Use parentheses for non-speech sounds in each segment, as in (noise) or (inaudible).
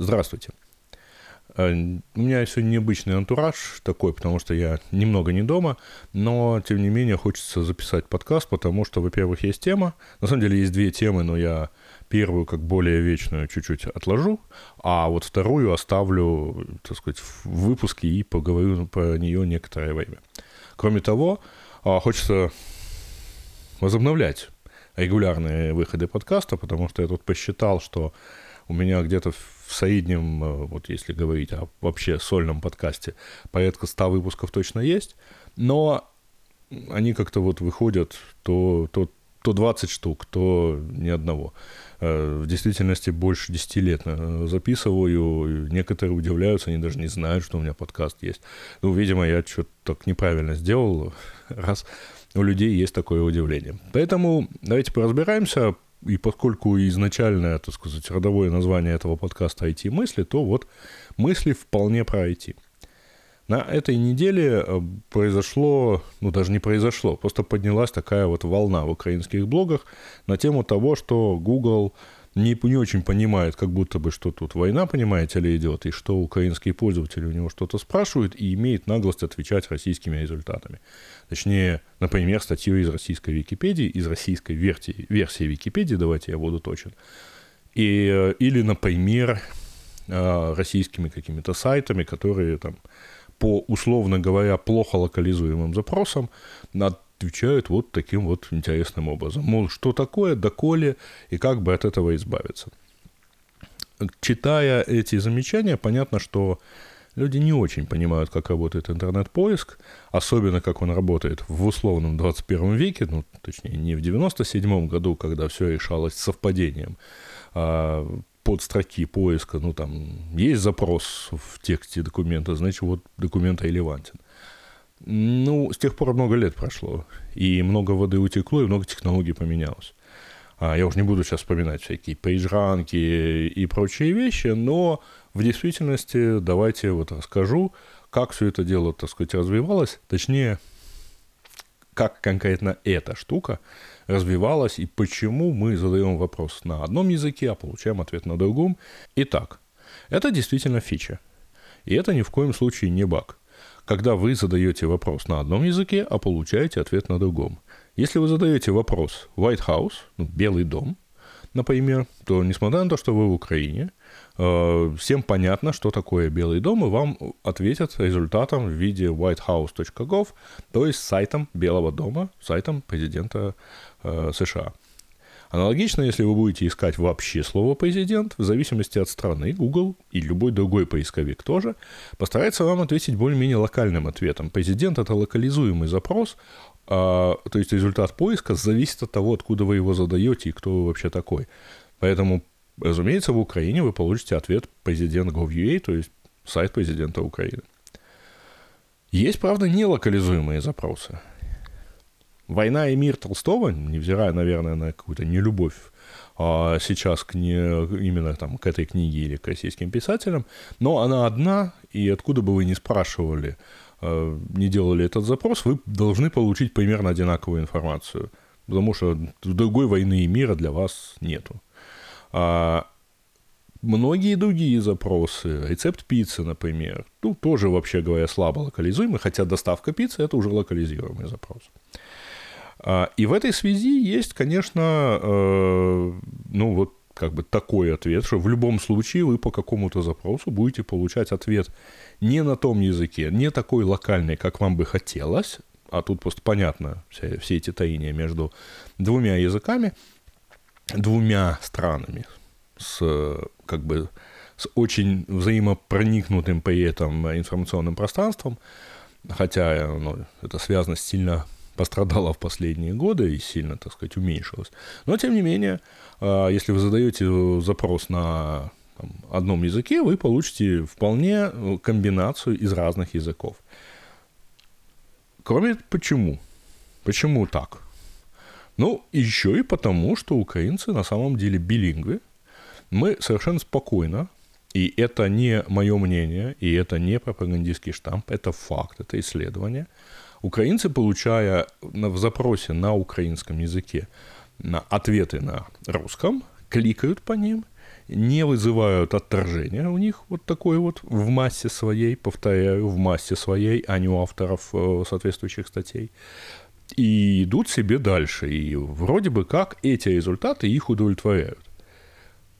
Здравствуйте. Э, у меня сегодня необычный антураж такой, потому что я немного не дома, но, тем не менее, хочется записать подкаст, потому что, во-первых, есть тема. На самом деле есть две темы, но я первую, как более вечную, чуть-чуть отложу, а вот вторую оставлю, так сказать, в выпуске и поговорю про нее некоторое время. Кроме того, а, хочется возобновлять регулярные выходы подкаста, потому что я тут посчитал, что у меня где-то среднем, э, вот если говорить о вообще сольном подкасте, порядка 100 выпусков точно есть, но они как-то вот выходят то, то, то 20 штук, то ни одного. Э, в действительности больше 10 лет э, записываю. Некоторые удивляются, они даже не знают, что у меня подкаст есть. Ну, видимо, я что-то так неправильно сделал, (laughs) раз у людей есть такое удивление. Поэтому давайте поразбираемся, и поскольку изначальное, так сказать, родовое название этого подкаста IT-мысли, то вот мысли вполне про IT. На этой неделе э, произошло, ну даже не произошло, просто поднялась такая вот волна в украинских блогах на тему того, что Google не, не очень понимает, как будто бы, что тут война, понимаете ли, идет, и что украинские пользователи у него что-то спрашивают, и имеет наглость отвечать российскими результатами. Точнее, например, статью из российской Википедии, из российской версии, версии Википедии, давайте я буду точен, и, э, или, например, э, российскими какими-то сайтами, которые там по, условно говоря, плохо локализуемым запросам отвечают вот таким вот интересным образом. Мол, что такое, доколе и как бы от этого избавиться. Читая эти замечания, понятно, что люди не очень понимают, как работает интернет-поиск, особенно как он работает в условном 21 веке, ну, точнее, не в 97 году, когда все решалось совпадением, а под строки поиска, ну, там, есть запрос в тексте документа, значит, вот документ релевантен. Ну, с тех пор много лет прошло, и много воды утекло, и много технологий поменялось. А, я уже не буду сейчас вспоминать всякие пейджранки и прочие вещи, но в действительности давайте вот расскажу, как все это дело, так сказать, развивалось, точнее, как конкретно эта штука развивалась и почему мы задаем вопрос на одном языке, а получаем ответ на другом. Итак, это действительно фича. И это ни в коем случае не баг когда вы задаете вопрос на одном языке, а получаете ответ на другом. Если вы задаете вопрос White House, ну, Белый дом, например, то несмотря на то, что вы в Украине, э, всем понятно, что такое Белый дом, и вам ответят результатом в виде whitehouse.gov, то есть сайтом Белого дома, сайтом президента э, США. Аналогично, если вы будете искать вообще слово «президент», в зависимости от страны, Google и любой другой поисковик тоже постарается вам ответить более-менее локальным ответом. Президент – это локализуемый запрос, а, то есть результат поиска зависит от того, откуда вы его задаете и кто вы вообще такой. Поэтому, разумеется, в Украине вы получите ответ президент Gov.ua, то есть сайт президента Украины. Есть, правда, нелокализуемые запросы. «Война и мир» Толстого, невзирая, наверное, на какую-то нелюбовь а сейчас к не, именно там, к этой книге или к российским писателям, но она одна, и откуда бы вы ни спрашивали, а, не делали этот запрос, вы должны получить примерно одинаковую информацию, потому что другой войны и мира для вас нету. А многие другие запросы, рецепт пиццы, например, ну, тоже, вообще говоря, слабо локализуемый, хотя доставка пиццы – это уже локализируемый запрос. А, и в этой связи есть, конечно, э, ну вот как бы такой ответ, что в любом случае вы по какому-то запросу будете получать ответ не на том языке, не такой локальный, как вам бы хотелось, а тут просто понятно все, все эти таиния между двумя языками, двумя странами с как бы с очень взаимопроникнутым при этом информационным пространством, хотя ну, это связано с сильно пострадала в последние годы и сильно, так сказать, уменьшилась. Но, тем не менее, а, если вы задаете запрос на там, одном языке, вы получите вполне э, комбинацию из разных языков. Кроме почему? Почему так? Ну, еще и потому, что украинцы на самом деле билингвы. Мы совершенно спокойно, и это не мое мнение, и это не пропагандистский штамп, это факт, это исследование – Украинцы, получая в запросе на украинском языке на ответы на русском, кликают по ним не вызывают отторжения у них вот такой вот в массе своей, повторяю, в массе своей, а не у авторов э, соответствующих статей. И идут себе дальше. И вроде бы как эти результаты их удовлетворяют.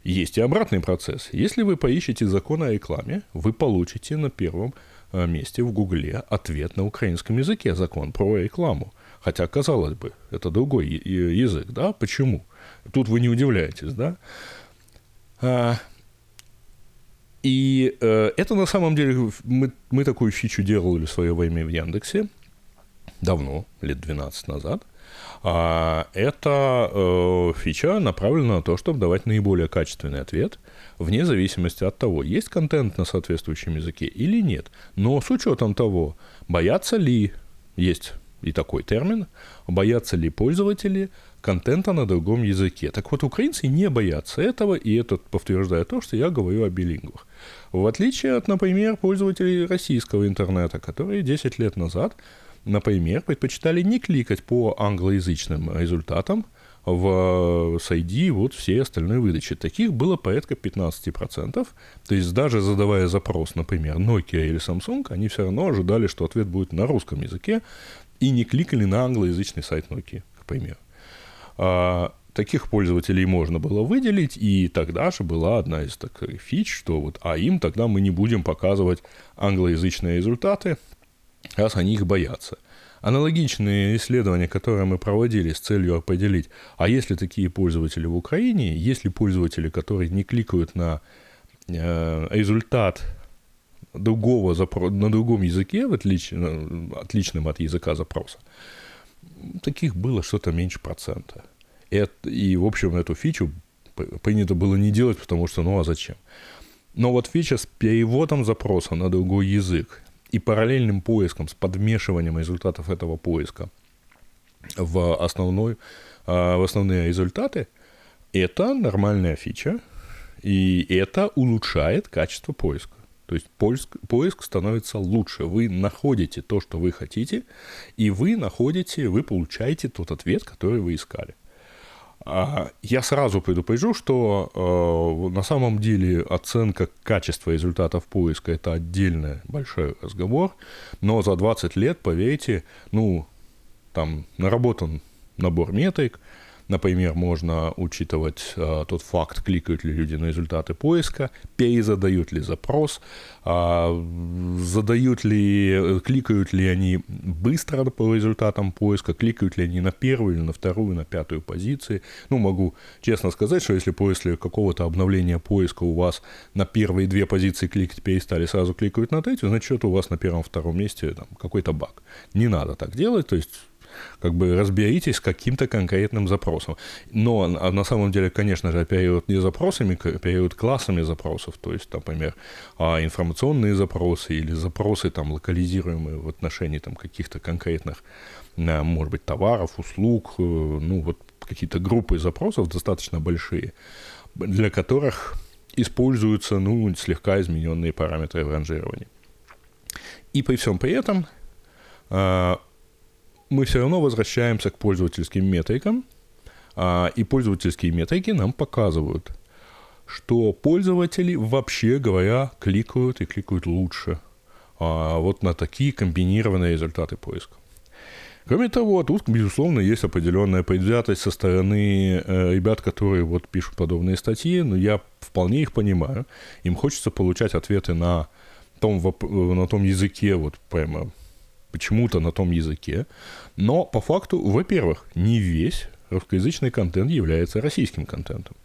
Есть и обратный процесс. Если вы поищете закон о рекламе, вы получите на первом э, месте в Гугле ответ на украинском языке, закон про рекламу. Хотя, казалось бы, это другой язык, да? Почему? Тут вы не удивляетесь, да? А, и э, это на самом деле, мы, мы такую фичу делали в свое время в Яндексе, давно, лет 12 назад. А, эта э, фича направлена на то, чтобы давать наиболее качественный ответ, вне зависимости от того, есть контент на соответствующем языке или нет. Но с учетом того, боятся ли, есть и такой термин, боятся ли пользователи контента на другом языке. Так вот, украинцы не боятся этого, и это подтверждает то, что я говорю о билингвах. В отличие от, например, пользователей российского интернета, которые 10 лет назад, например, предпочитали не кликать по англоязычным результатам, в SID вот все остальные выдачи. Таких было порядка 15%. То есть даже задавая запрос, например, Nokia или Samsung, они все равно ожидали, что ответ будет на русском языке, и не кликали на англоязычный сайт Nokia, к примеру. А, таких пользователей можно было выделить, и тогда же была одна из таких фич, что вот, а им тогда мы не будем показывать англоязычные результаты, раз они их боятся. Аналогичные исследования, которые мы проводили с целью определить, а есть ли такие пользователи в Украине, есть ли пользователи, которые не кликают на э, результат другого запро- на другом языке, в отлич- отличном от языка запроса, таких было что-то меньше процента. И, и, в общем, эту фичу принято было не делать, потому что, ну а зачем? Но вот фича с переводом запроса на другой язык и параллельным поиском, с подмешиванием результатов этого поиска в, основной, а, в основные результаты, это нормальная фича, и это улучшает качество поиска. То есть поиск, поиск становится лучше. Вы находите то, что вы хотите, и вы находите, вы получаете тот ответ, который вы искали. А, я сразу предупрежу, что э, на самом деле оценка качества результатов поиска это отдельный большой разговор, но за 20 лет, поверьте, ну, там наработан набор метрик, Например, можно учитывать э, тот факт, кликают ли люди на результаты поиска, перезадают ли запрос, э, задают ли, кликают ли они быстро по результатам поиска, кликают ли они на первую или на вторую, на пятую позиции. Ну, могу честно сказать, что если после какого-то обновления поиска у вас на первые две позиции кликать перестали, сразу кликают на третью, значит, у вас на первом-втором месте там, какой-то баг. Не надо так делать, то есть как бы разберитесь с каким-то конкретным запросом. Но на самом деле, конечно же, оперируют не запросами, оперируют классами запросов, то есть, например, а, информационные запросы или запросы там локализируемые в отношении там каких-то конкретных, может быть, товаров, услуг, э, ну вот какие-то группы запросов достаточно большие, для которых используются, ну, слегка измененные параметры ранжирования. И при всем при этом а, мы все равно возвращаемся к пользовательским метрикам, а, и пользовательские метрики нам показывают, что пользователи, вообще говоря, кликают и кликают лучше а, вот на такие комбинированные результаты поиска. Кроме того, тут, безусловно, есть определенная предвзятость со стороны э, ребят, которые вот пишут подобные статьи, но я вполне их понимаю. Им хочется получать ответы на том, на том языке, вот прямо почему-то на том языке. Но по факту, во-первых, не весь русскоязычный контент является российским контентом.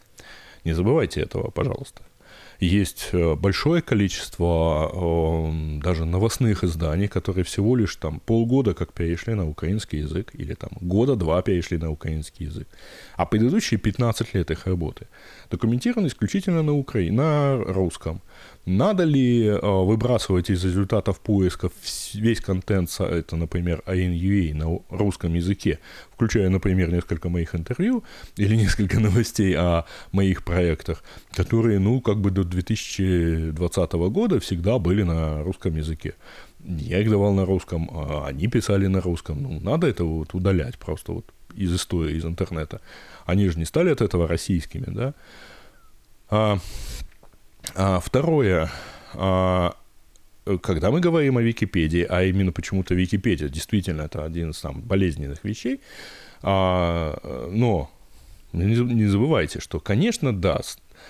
Не забывайте этого, пожалуйста. Есть э, большое количество э, даже новостных изданий, которые всего лишь там полгода как перешли на украинский язык, или там года два перешли на украинский язык, а предыдущие 15 лет их работы документированы исключительно на, укра... на русском. Надо ли э, выбрасывать из результатов поиска весь контент сайта, например, ANUA на русском языке, включая, например, несколько моих интервью или (laughs) несколько новостей о моих проектах, которые, ну, как бы до 2020 года всегда были на русском языке. Я их давал на русском, а они писали на русском. Ну, надо это вот удалять просто вот из истории, из интернета. Они же не стали от этого российскими, да? А, а, второе. А, когда мы говорим о Википедии, а именно почему-то Википедия действительно это один из самых болезненных вещей, а, но не забывайте, что, конечно, да,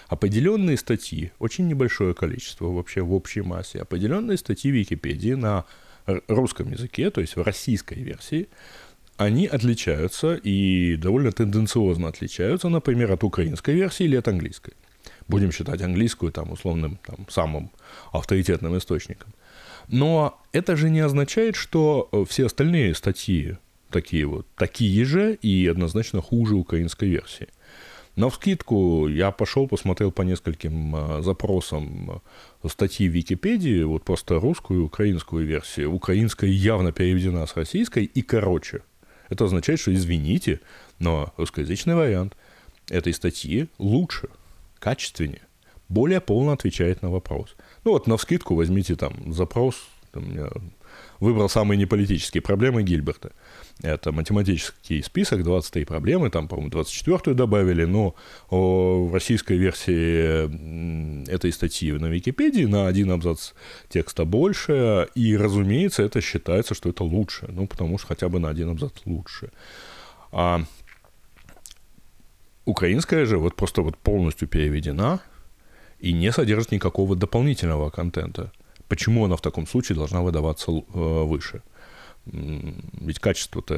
определенные статьи, очень небольшое количество вообще в общей массе, определенные статьи Википедии на русском языке, то есть в российской версии, они отличаются и довольно тенденциозно отличаются, например, от украинской версии или от английской. Будем считать английскую там условным там, самым авторитетным источником. Но это же не означает, что э, все остальные статьи такие вот, такие же и однозначно хуже украинской версии. На вскидку я пошел, посмотрел по нескольким э, запросам э, статьи в Википедии, вот просто русскую и украинскую версию. Украинская явно переведена с российской и короче. Это означает, что, извините, но русскоязычный вариант этой статьи лучше, качественнее, более полно отвечает на вопрос. Ну вот на вскидку возьмите там запрос, там, я выбрал самые неполитические проблемы Гильберта. Это математический список, 23 проблемы, там, по-моему, 24-ю добавили, но в российской версии этой статьи на Википедии на один абзац текста больше, и, разумеется, это считается, что это лучше, ну, потому что хотя бы на один абзац лучше. А украинская же вот просто вот полностью переведена и не содержит никакого дополнительного контента. Почему она в таком случае должна выдаваться э, выше? Ведь качество-то,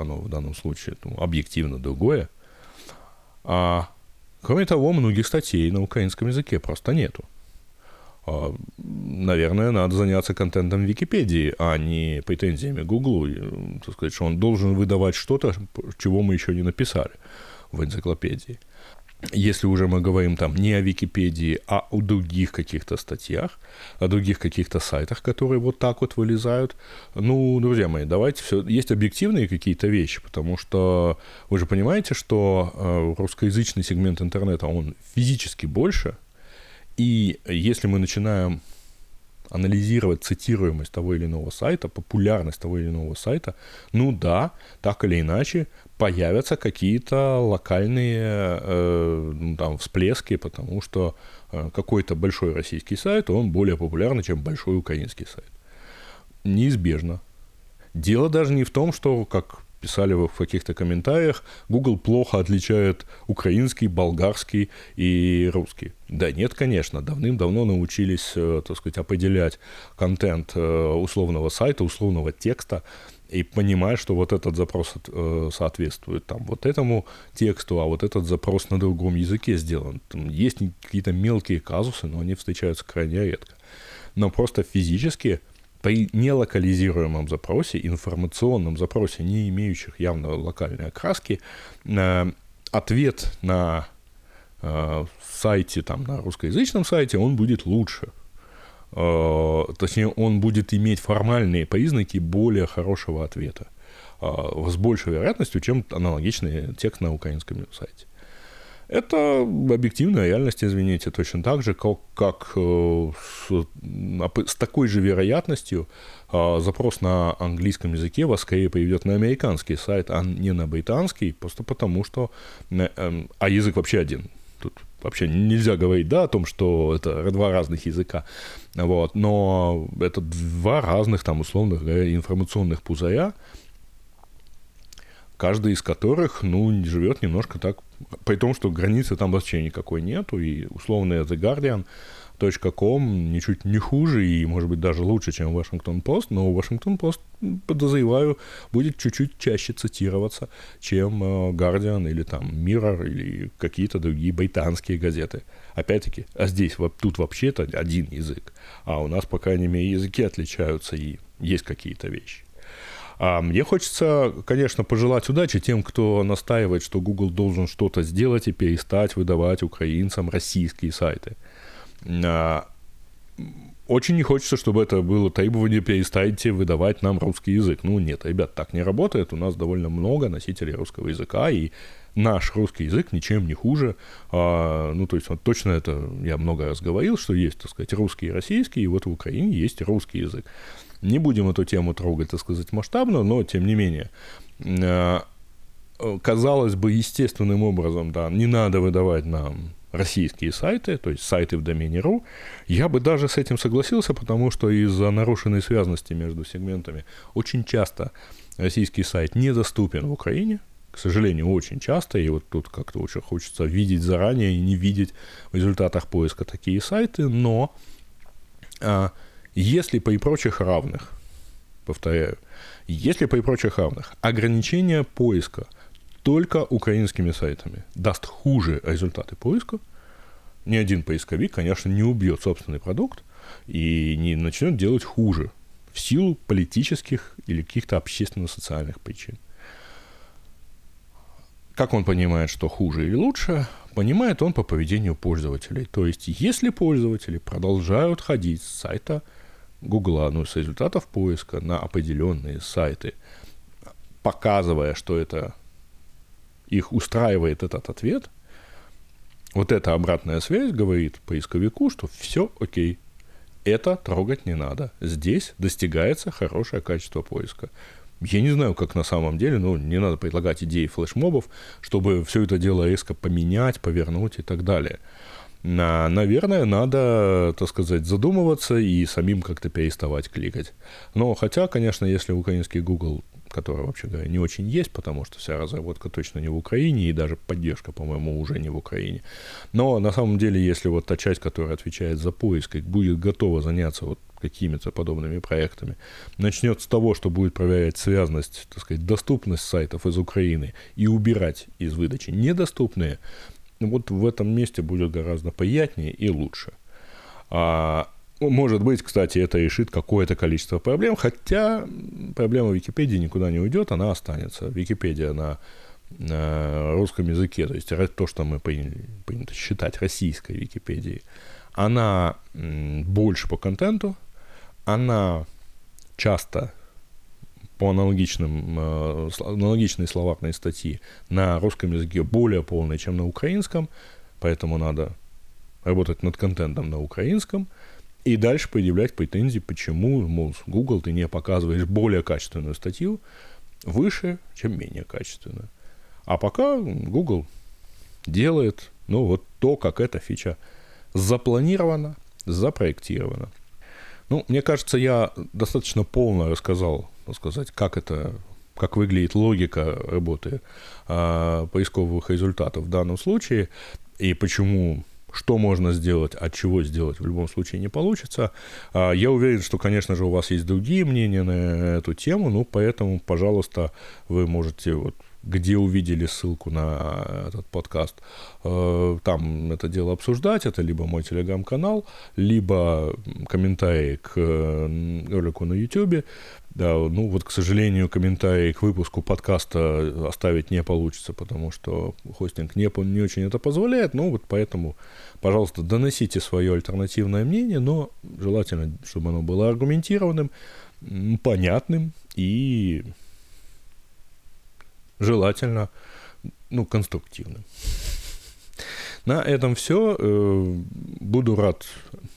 оно в данном случае ну, объективно другое. А кроме того, многих статей на украинском языке просто нету. А, наверное, надо заняться контентом Википедии, а не претензиями Гуглу, сказать, что он должен выдавать что-то, чего мы еще не написали в энциклопедии. Если уже мы говорим там не о Википедии, а о других каких-то статьях, о других каких-то сайтах, которые вот так вот вылезают, ну, друзья мои, давайте все, есть объективные какие-то вещи, потому что вы же понимаете, что э, русскоязычный сегмент интернета, он физически больше, и если мы начинаем анализировать цитируемость того или иного сайта, популярность того или иного сайта, ну да, так или иначе появятся какие-то локальные э, ну, там, всплески, потому что э, какой-то большой российский сайт, он более популярный, чем большой украинский сайт. Неизбежно. Дело даже не в том, что, как писали в каких-то комментариях, Google плохо отличает украинский, болгарский и русский. Да нет, конечно, давным-давно научились, э, так сказать, определять контент э, условного сайта, условного текста, и понимать, что вот этот запрос э, соответствует там вот этому тексту, а вот этот запрос на другом языке сделан. Там есть какие-то мелкие казусы, но они встречаются крайне редко. Но просто физически при нелокализируемом запросе, информационном запросе, не имеющих явно локальной окраски, э, ответ на э, сайте, там, на русскоязычном сайте, он будет лучше. Э, точнее, он будет иметь формальные признаки более хорошего ответа с большей вероятностью, чем аналогичный текст на украинском сайте. Это объективная реальность, извините, точно так же, как, как э, с, с такой же вероятностью э, запрос на английском языке вас скорее приведет на американский сайт, а не на британский, просто потому что... Э, эм, а язык вообще один. Тут вообще нельзя говорить, да, о том, что это два разных языка, вот, но это два разных, там, условных информационных пузыря, каждый из которых, ну, живет немножко так, при том, что границы там вообще никакой нету, и условный The Guardian .com ничуть не хуже и, может быть, даже лучше, чем Вашингтон Пост, но Вашингтон Пост, подозреваю, будет чуть-чуть чаще цитироваться, чем э, Guardian или там Mirror или какие-то другие британские газеты. Опять-таки, а здесь, тут вообще-то один язык, а у нас, по крайней мере, языки отличаются и есть какие-то вещи. А мне хочется, конечно, пожелать удачи тем, кто настаивает, что Google должен что-то сделать и перестать выдавать украинцам российские сайты. А, очень не хочется, чтобы это было требование перестаньте выдавать нам русский язык. Ну нет, ребят, так не работает. У нас довольно много носителей русского языка, и наш русский язык ничем не хуже. А, ну, то есть, вот точно это я много раз говорил, что есть, так сказать, русский и российский, и вот в Украине есть русский язык. Не будем эту тему трогать, так сказать, масштабно, но тем не менее. Э, казалось бы, естественным образом, да, не надо выдавать нам российские сайты, то есть сайты в домене .ру, я бы даже с этим согласился, потому что из-за нарушенной связности между сегментами очень часто российский сайт недоступен в Украине, к сожалению, очень часто, и вот тут как-то очень хочется видеть заранее и не видеть в результатах поиска такие сайты, но а, если при прочих равных, повторяю, если при прочих равных ограничение поиска только украинскими сайтами даст хуже результаты поиска, ни один поисковик, конечно, не убьет собственный продукт и не начнет делать хуже в силу политических или каких-то общественно-социальных причин. Как он понимает, что хуже или лучше? Понимает он по поведению пользователей. То есть, если пользователи продолжают ходить с сайта Гугла, ну, с результатов поиска на определенные сайты, показывая, что это их устраивает этот ответ, вот эта обратная связь говорит поисковику, что все окей, это трогать не надо. Здесь достигается хорошее качество поиска. Я не знаю, как на самом деле, но не надо предлагать идеи флешмобов, чтобы все это дело резко поменять, повернуть и так далее. На, наверное, надо, так сказать, задумываться и самим как-то переставать кликать. Но хотя, конечно, если украинский Google которая, вообще говоря, не очень есть, потому что вся разработка точно не в Украине, и даже поддержка, по-моему, уже не в Украине. Но на самом деле, если вот та часть, которая отвечает за поиск, будет готова заняться вот какими-то подобными проектами, начнет с того, что будет проверять связность, так сказать, доступность сайтов из Украины и убирать из выдачи недоступные, вот в этом месте будет гораздо приятнее и лучше. А ну, может быть, кстати, это решит какое-то количество проблем, хотя проблема Википедии никуда не уйдет, она останется. Википедия на, на русском языке, то есть то, что мы приняли, принято считать российской Википедией, она больше по контенту, она часто по аналогичным, э, аналогичной словарной статьи на русском языке более полной, чем на украинском, поэтому надо работать над контентом на украинском, и дальше предъявлять претензии, почему, мол, Google ты не показываешь более качественную статью выше, чем менее качественную. А пока Google делает, ну, вот то, как эта фича запланирована, запроектирована. Ну, мне кажется, я достаточно полно рассказал, так сказать, как это, как выглядит логика работы э, поисковых результатов в данном случае и почему что можно сделать, от чего сделать, в любом случае не получится. А, я уверен, что, конечно же, у вас есть другие мнения на эту тему, ну, поэтому, пожалуйста, вы можете вот где увидели ссылку на этот подкаст, э, там это дело обсуждать. Это либо мой телеграм-канал, либо комментарии к э, ролику на YouTube. Да, ну вот, к сожалению, комментарии к выпуску подкаста оставить не получится, потому что хостинг не, не очень это позволяет. Ну вот поэтому, пожалуйста, доносите свое альтернативное мнение, но желательно, чтобы оно было аргументированным, понятным и желательно, ну, конструктивным. На этом все. Э, буду рад,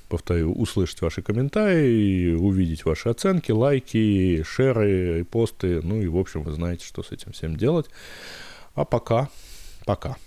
повторю, услышать ваши комментарии, увидеть ваши оценки, лайки, шеры, посты. Ну и, в общем, вы знаете, что с этим всем делать. А пока, пока.